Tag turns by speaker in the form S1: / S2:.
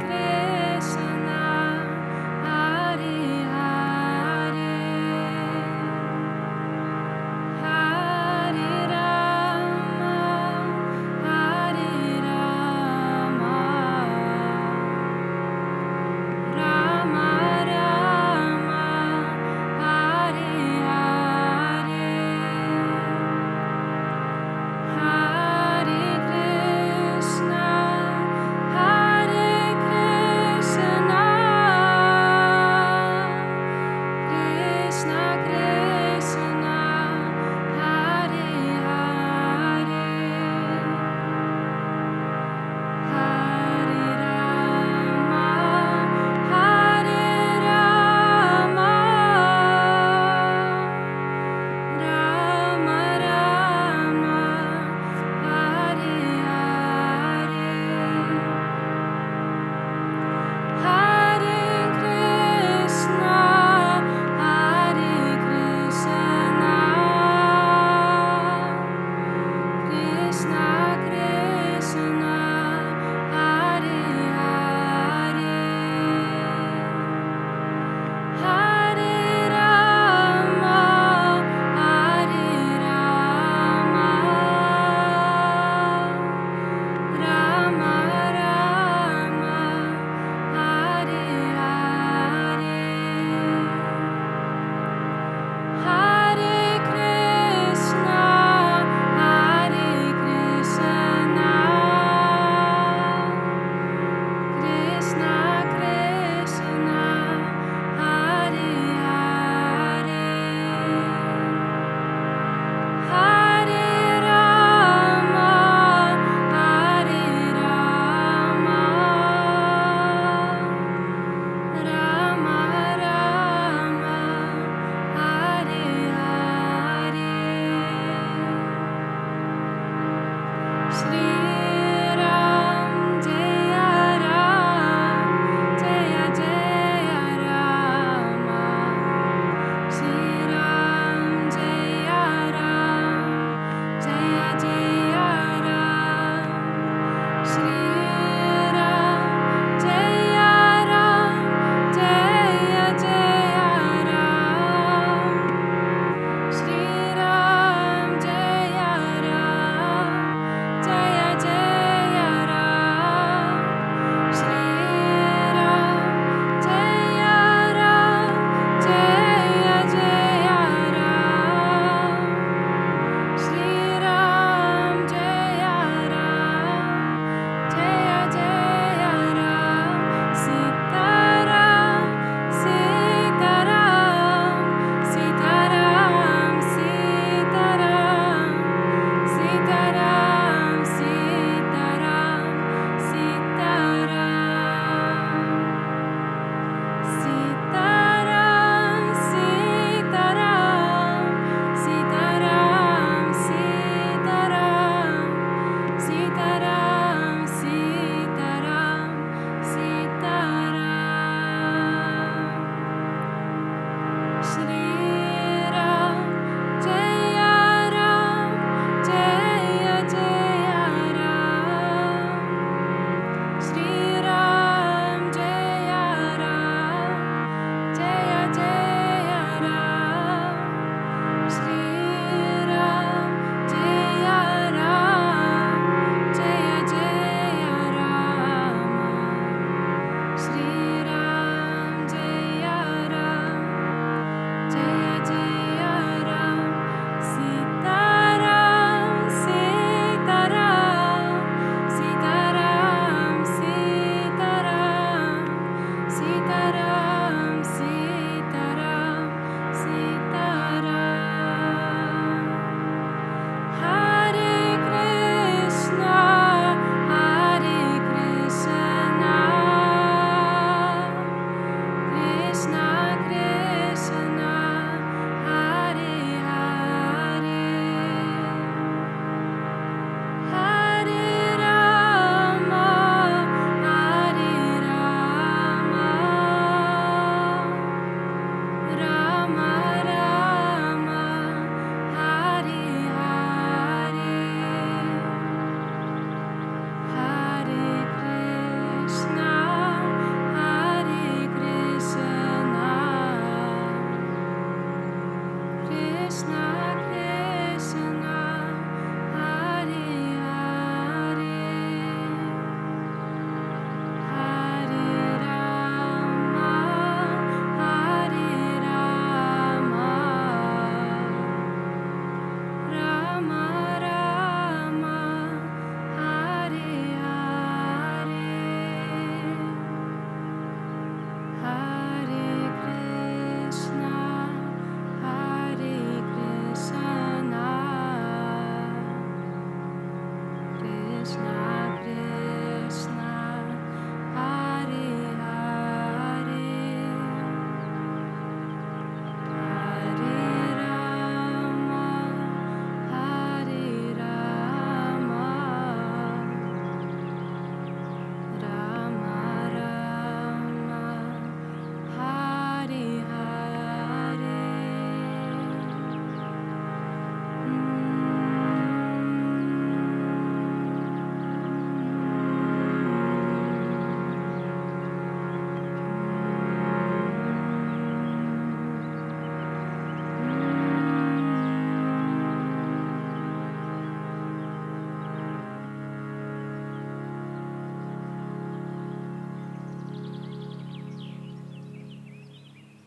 S1: creo.